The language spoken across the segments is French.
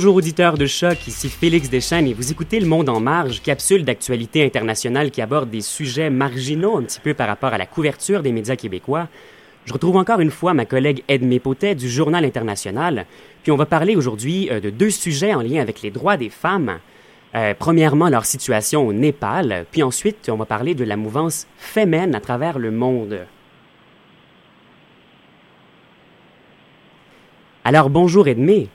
Bonjour auditeurs de choc, ici Félix Deschênes et vous écoutez Le Monde en marge, capsule d'actualité internationale qui aborde des sujets marginaux un petit peu par rapport à la couverture des médias québécois. Je retrouve encore une fois ma collègue Edmé Potet du Journal international, puis on va parler aujourd'hui euh, de deux sujets en lien avec les droits des femmes. Euh, premièrement, leur situation au Népal, puis ensuite, on va parler de la mouvance féminine à travers le monde. Alors bonjour Edmé.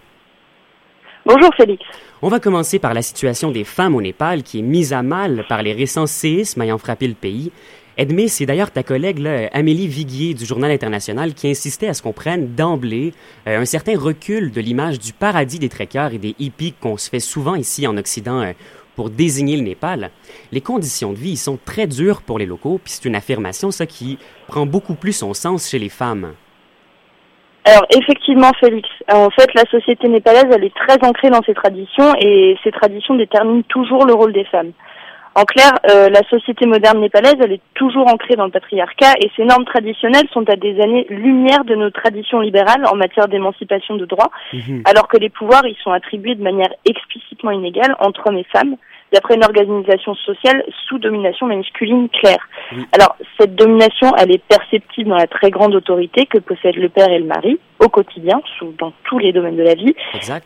Bonjour Félix. On va commencer par la situation des femmes au Népal qui est mise à mal par les récents séismes ayant frappé le pays. Edmé, c'est d'ailleurs ta collègue là, Amélie Viguier du Journal international qui insistait à ce qu'on prenne d'emblée euh, un certain recul de l'image du paradis des trekkers et des hippies qu'on se fait souvent ici en Occident euh, pour désigner le Népal. Les conditions de vie sont très dures pour les locaux, puis c'est une affirmation ça qui prend beaucoup plus son sens chez les femmes. Alors effectivement, Félix, en fait, la société népalaise, elle est très ancrée dans ses traditions et ces traditions déterminent toujours le rôle des femmes. En clair, euh, la société moderne népalaise, elle est toujours ancrée dans le patriarcat et ces normes traditionnelles sont à des années-lumière de nos traditions libérales en matière d'émancipation de droits, mhm. alors que les pouvoirs y sont attribués de manière explicitement inégale entre hommes et femmes d'après une organisation sociale sous domination masculine claire. Alors, cette domination, elle est perceptible dans la très grande autorité que possèdent le père et le mari au quotidien, dans tous les domaines de la vie.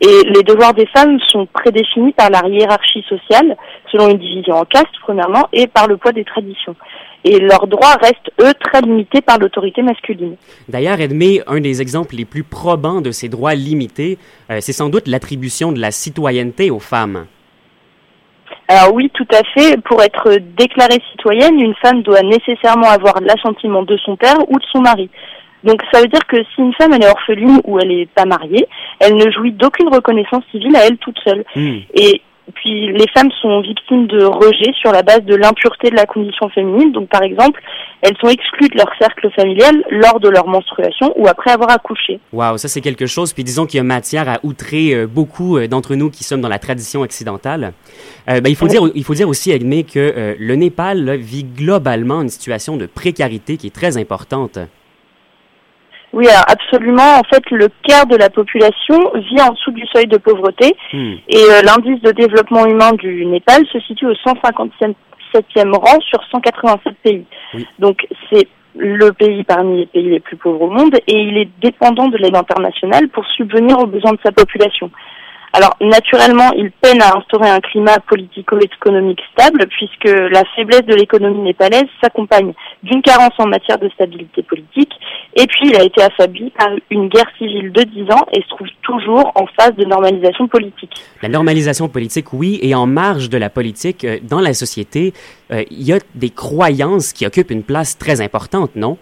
Et les devoirs des femmes sont prédéfinis par la hiérarchie sociale, selon une division en castes, premièrement, et par le poids des traditions et leurs droits restent, eux, très limités par l'autorité masculine. D'ailleurs, Edmé, un des exemples les plus probants de ces droits limités, euh, c'est sans doute l'attribution de la citoyenneté aux femmes. Alors oui, tout à fait. Pour être déclarée citoyenne, une femme doit nécessairement avoir l'assentiment de son père ou de son mari. Donc ça veut dire que si une femme elle est orpheline ou elle n'est pas mariée, elle ne jouit d'aucune reconnaissance civile à elle toute seule. Hmm. Et puis les femmes sont victimes de rejet sur la base de l'impureté de la condition féminine. Donc par exemple, elles sont exclues de leur cercle familial lors de leur menstruation ou après avoir accouché. Waouh, ça c'est quelque chose. Puis disons qu'il y a matière à outrer euh, beaucoup euh, d'entre nous qui sommes dans la tradition occidentale. Euh, ben, il, faut dire, il faut dire aussi, Edmé, que le Népal vit globalement une situation de précarité qui est très importante. Oui, alors absolument. En fait, le quart de la population vit en dessous du seuil de pauvreté hmm. et euh, l'indice de développement humain du Népal se situe au 157e rang sur 187 pays. Donc c'est le pays parmi les pays les plus pauvres au monde et il est dépendant de l'aide internationale pour subvenir aux besoins de sa population. Alors naturellement, il peine à instaurer un climat politico-économique stable puisque la faiblesse de l'économie népalaise s'accompagne d'une carence en matière de stabilité politique et puis il a été affaibli par une guerre civile de 10 ans et se trouve toujours en phase de normalisation politique. La normalisation politique, oui, et en marge de la politique, euh, dans la société, euh, il y a des croyances qui occupent une place très importante, non?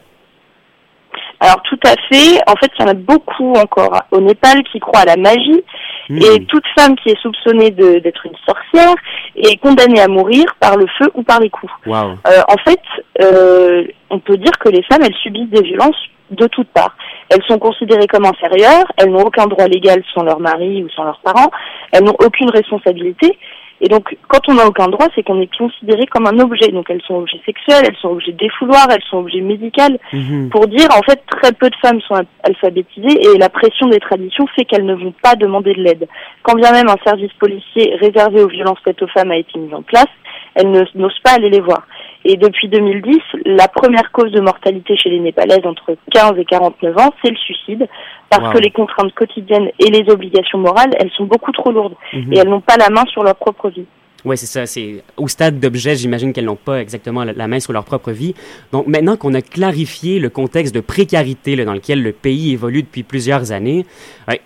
Alors tout à fait. En fait, il y en a beaucoup encore au Népal qui croient à la magie. Hmm. Et toute femme qui est soupçonnée d'être une sorcière est condamnée à mourir par le feu ou par les coups. Euh, en fait, euh, on peut dire que les femmes, elles subissent des violences de toutes parts. Elles sont considérées comme inférieures, elles n'ont aucun droit légal sans leur mari ou sans leurs parents, elles n'ont aucune responsabilité et donc, quand on n'a aucun droit, c'est qu'on est considéré comme un objet. Donc, elles sont objets sexuels, elles sont objets défouloirs, elles sont objets médicaux. Mhm. Pour dire, en fait, très peu de femmes sont alphabétisées et la pression des traditions fait qu'elles ne vont pas demander de l'aide. Quand bien même un service policier réservé aux violences faites aux femmes a été mis en place, elles n'osent pas aller les voir. Et depuis 2010, la première cause de mortalité chez les Népalaises entre 15 et 49 ans, c'est le suicide, parce que les contraintes quotidiennes et les obligations morales, elles sont beaucoup trop lourdes mhm. et elles n'ont pas la main sur leur propre vie. Oui, c'est ça. C'est au stade d'objet, j'imagine qu'elles n'ont pas exactement la main sur leur propre vie. Donc maintenant qu'on a clarifié le contexte de précarité dans lequel le pays évolue depuis plusieurs années,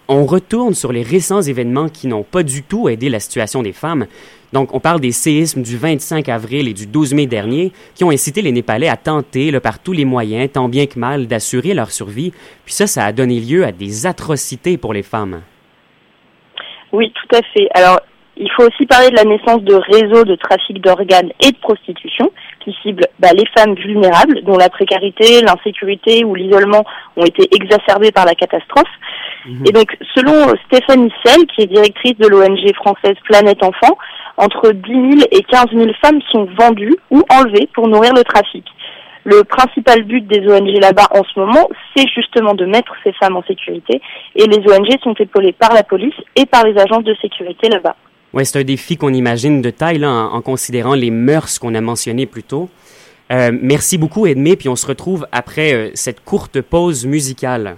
on retourne sur les récents événements qui n'ont pas du tout aidé la situation des femmes. Donc, on parle des séismes du 25 avril et du 12 mai dernier qui ont incité les Népalais à tenter, par tous les moyens, tant bien que mal, d'assurer leur survie. Puis ça, ça a donné lieu à des atrocités pour les femmes. Oui, tout à fait. Alors, il faut aussi parler de la naissance de réseaux de trafic d'organes et de prostitution qui ciblent bah, les femmes vulnérables dont la précarité, l'insécurité ou l'isolement ont été exacerbés par la catastrophe. Mhm. Et donc, selon Stéphanie Sell, qui est directrice de l'ONG française Planète Enfant, entre 10 000 et 15 000 femmes sont vendues ou enlevées pour nourrir le trafic. Le principal but des ONG là-bas en ce moment, c'est justement de mettre ces femmes en sécurité. Et les ONG sont épaulées par la police et par les agences de sécurité là-bas. Oui, c'est un défi qu'on imagine de taille là, en, considérant les mœurs qu'on a mentionnées plus tôt. Euh, merci beaucoup, Edmé, puis on se retrouve après euh, cette courte pause musicale.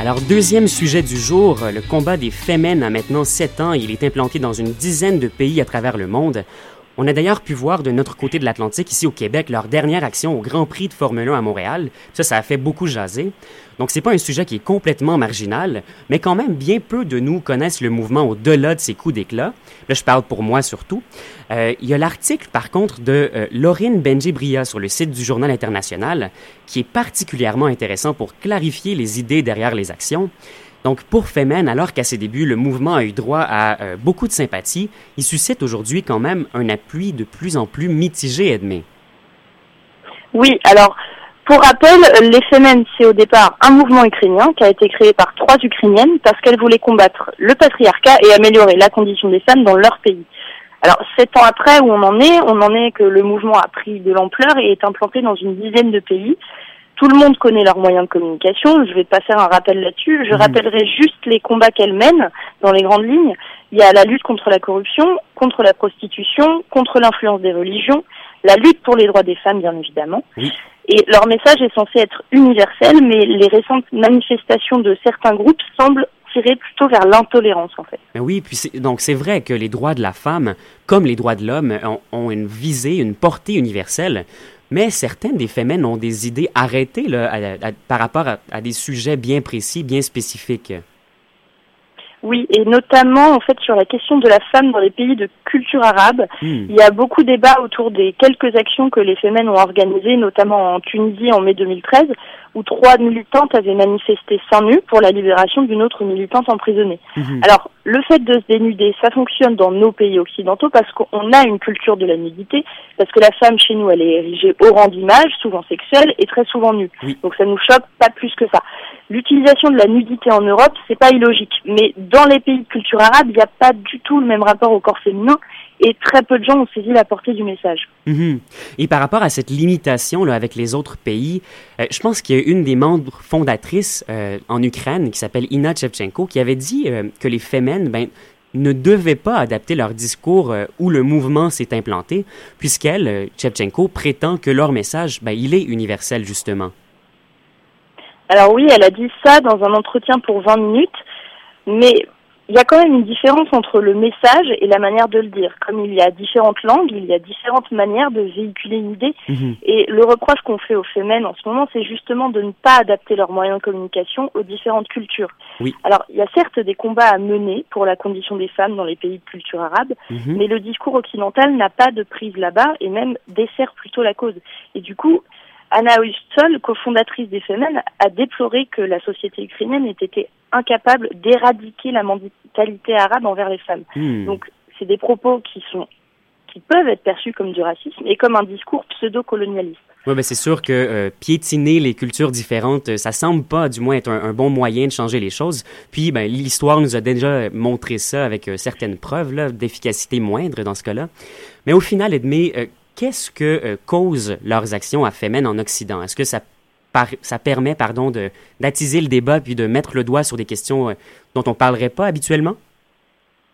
Alors, deuxième sujet du jour, le combat des Femen a maintenant 7 ans. Il est implanté dans une dizaine de pays à travers le monde. On a d'ailleurs pu voir de notre côté de l'Atlantique, ici au Québec, leur dernière action au Grand Prix de Formule 1 à Montréal. Ça, ça a fait beaucoup jaser. Donc, c'est pas un sujet qui est complètement marginal, mais quand même, bien peu de nous connaissent le mouvement au-delà de ces coups d'éclat. Là, je parle pour moi surtout. Euh, il y a l'article, par contre, de euh, Laurine Benjibria sur le site du Journal international, qui est particulièrement intéressant pour clarifier les idées derrière les actions. Donc, pour Femen, alors qu'à ses débuts, le mouvement a eu droit à euh, beaucoup de sympathie, il suscite aujourd'hui quand même un appui de plus en plus mitigé, Edmé. Oui, alors, pour rappel, les Femen, c'est au départ un mouvement ukrainien qui a été créé par trois Ukrainiennes parce qu'elles voulaient combattre le patriarcat et améliorer la condition des femmes dans leur pays. Alors, sept ans après, où on en est On en est que le mouvement a pris de l'ampleur et est implanté dans une dizaine de pays. Tout le monde connaît leurs moyens de communication. Je vais pas faire un rappel là-dessus. Je mmh. rappellerai juste les combats qu'elles mènent dans les grandes lignes. Il y a la lutte contre la corruption, contre la prostitution, contre l'influence des religions, la lutte pour les droits des femmes, bien évidemment. Et leur message est censé être universel, mais les récentes manifestations de certains groupes semblent tirer plutôt vers l'intolérance, en fait. Oui, puis donc c'est vrai que les droits de la femme, comme les droits de l'homme, ont, une visée, une portée universelle. Mais certaines des femmes ont des idées arrêtées par rapport à, des sujets bien précis, bien spécifiques. Oui, et notamment en fait sur la question de la femme dans les pays de culture arabe. Hmm. Il y a beaucoup de débats autour des quelques actions que les femmes ont organisées, notamment en Tunisie en mai 2013, où trois militantes avaient manifesté seins nus pour la libération d'une autre militante emprisonnée. Hmm. Alors, le fait de se dénuder, ça fonctionne dans nos pays occidentaux parce qu'on a une culture de la nudité, parce que la femme chez nous, elle est érigée au rang d'image, souvent sexuelle et très souvent nue. Donc ça nous choque pas plus que ça. L'utilisation de la nudité en Europe, c'est pas illogique, mais dans les pays de culture arabe, il n'y a pas du tout le même rapport au corps féminin et très peu de gens ont saisi la portée du message. Mhm. Et par rapport à cette limitation là, avec les autres pays, euh, je pense qu'il y a une des membres fondatrices euh, en Ukraine qui s'appelle Ina Chevchenko qui avait dit euh, que les femmes ben, ne devaient pas adapter leur discours où le mouvement s'est implanté, puisqu'elle, Chevchenko, prétend que leur message, ben, il est universel justement. Alors oui, elle a dit ça dans un entretien pour 20 minutes, mais il y a quand même une différence entre le message et la manière de le dire. Comme il y a différentes langues, il y a différentes manières de véhiculer une idée. Mhm. Et le reproche qu'on fait aux femmes en ce moment, c'est justement de ne pas adapter leurs moyens de communication aux différentes cultures. Oui. Alors, il y a certes des combats à mener pour la condition des femmes dans les pays de culture arabe, mhm. mais le discours occidental n'a pas de prise là-bas et même dessert plutôt la cause. Et du coup, Anna Huston, cofondatrice des Femmes, a déploré que la société ukrainienne ait été incapable d'éradiquer la mentalité arabe envers les femmes. Hmm. Donc, c'est des propos qui sont qui peuvent être perçus comme du racisme et comme un discours pseudo-colonialiste. Oui, ben c'est sûr que euh, piétiner les cultures différentes, ça semble pas, du moins, être un, bon moyen de changer les choses. Puis, ben, l'histoire nous a déjà montré ça avec euh, certaines preuves d'efficacité moindre dans ce cas-là. Mais au final, Edmé, euh, qu'est-ce que causent leurs actions à Femen en Occident? Est-ce que ça ça permet pardon, d'attiser le débat puis de mettre le doigt sur des questions dont on ne parlerait pas habituellement?